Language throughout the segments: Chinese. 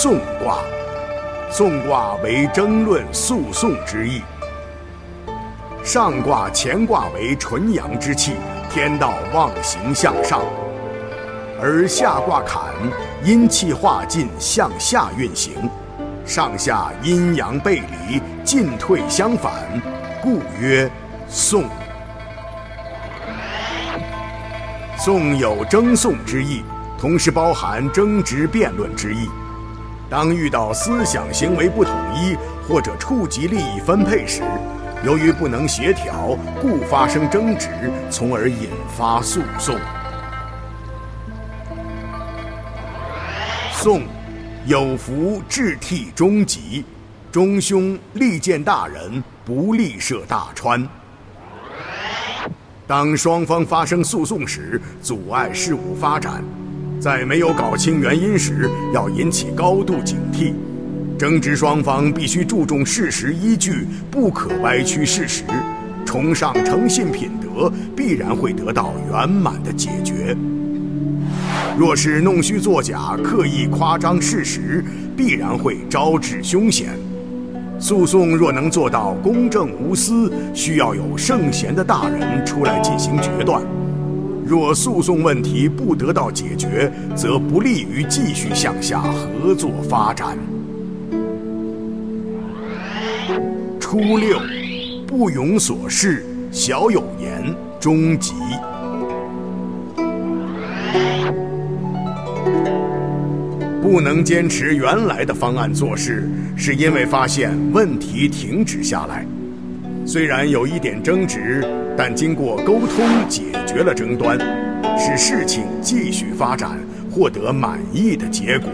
讼卦。讼卦为争论、诉讼之意。上卦乾卦为纯阳之气，天道旺行向上；而下卦坎阴气化尽，向下运行，上下阴阳背离，进退相反，故曰讼。讼有争讼之意，同时包含争执辩论之意。当遇到思想行为不统一或者触及利益分配时，由于不能协调，故发生争执，从而引发诉讼。讼，有福至替终吉，中凶利见大人，不利涉大川。当双方发生诉讼时，阻碍事物发展，在没有搞清原因时，要引起高度警惕。争执双方必须注重事实依据，不可歪曲事实，崇尚诚信品德，必然会得到圆满的解决。若是弄虚作假、刻意夸张事实，必然会招致凶险。诉讼若能做到公正无私，需要有圣贤的大人出来进行决断。若诉讼问题不得到解决，则不利于继续向下合作发展。初六，不庸所事，小有言，终吉。不能坚持原来的方案做事，是因为发现问题停止下来。虽然有一点争执，但经过沟通解决了争端，使事情继续发展，获得满意的结果。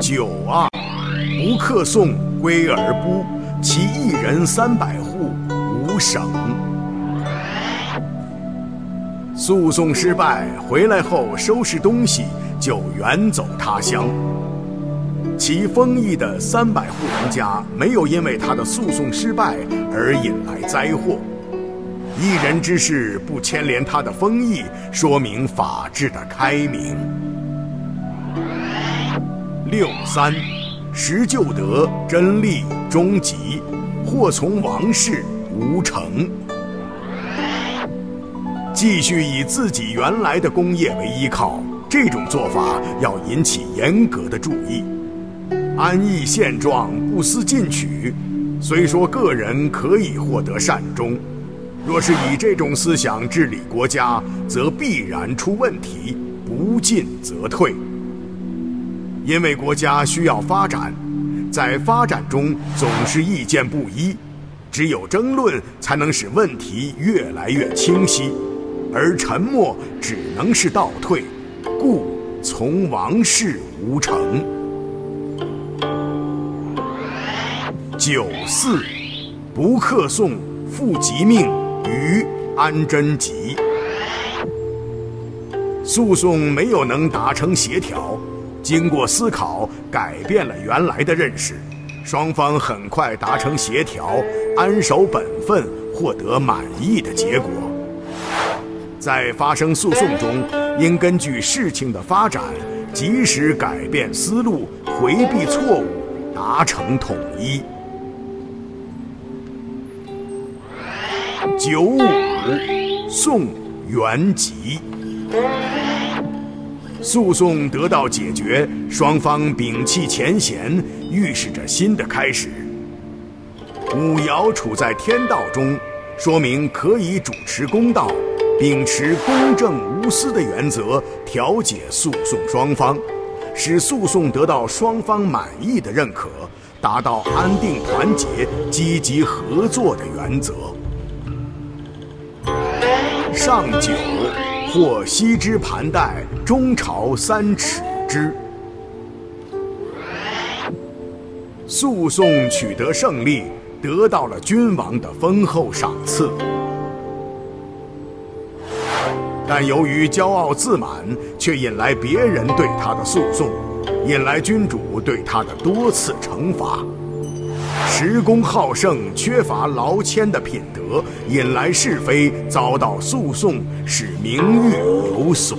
九二。不克讼，归而不，其一人三百户，无省。诉讼失败，回来后收拾东西就远走他乡。其丰邑的三百户人家没有因为他的诉讼失败而引来灾祸。一人之事不牵连他的丰邑，说明法治的开明。六三。时就得真利终吉，祸从王室无成。继续以自己原来的工业为依靠，这种做法要引起严格的注意。安逸现状，不思进取，虽说个人可以获得善终，若是以这种思想治理国家，则必然出问题，不进则退。因为国家需要发展，在发展中总是意见不一，只有争论才能使问题越来越清晰，而沉默只能是倒退，故从王室无成。九四，不克讼，复吉命，于安贞吉。诉讼没有能达成协调。经过思考，改变了原来的认识，双方很快达成协调，安守本分，获得满意的结果。在发生诉讼中，应根据事情的发展，及时改变思路，回避错误，达成统一。九五，宋元吉。诉讼得到解决，双方摒弃前嫌，预示着新的开始。五爻处在天道中，说明可以主持公道，秉持公正无私的原则，调解诉讼双方，使诉讼得到双方满意的认可，达到安定团结、积极合作的原则。上九。或西之盘带，中朝三尺之。诉讼取得胜利，得到了君王的丰厚赏赐。但由于骄傲自满，却引来别人对他的诉讼，引来君主对他的多次惩罚。时功好胜，缺乏劳谦的品德，引来是非，遭到诉讼，使名誉有损。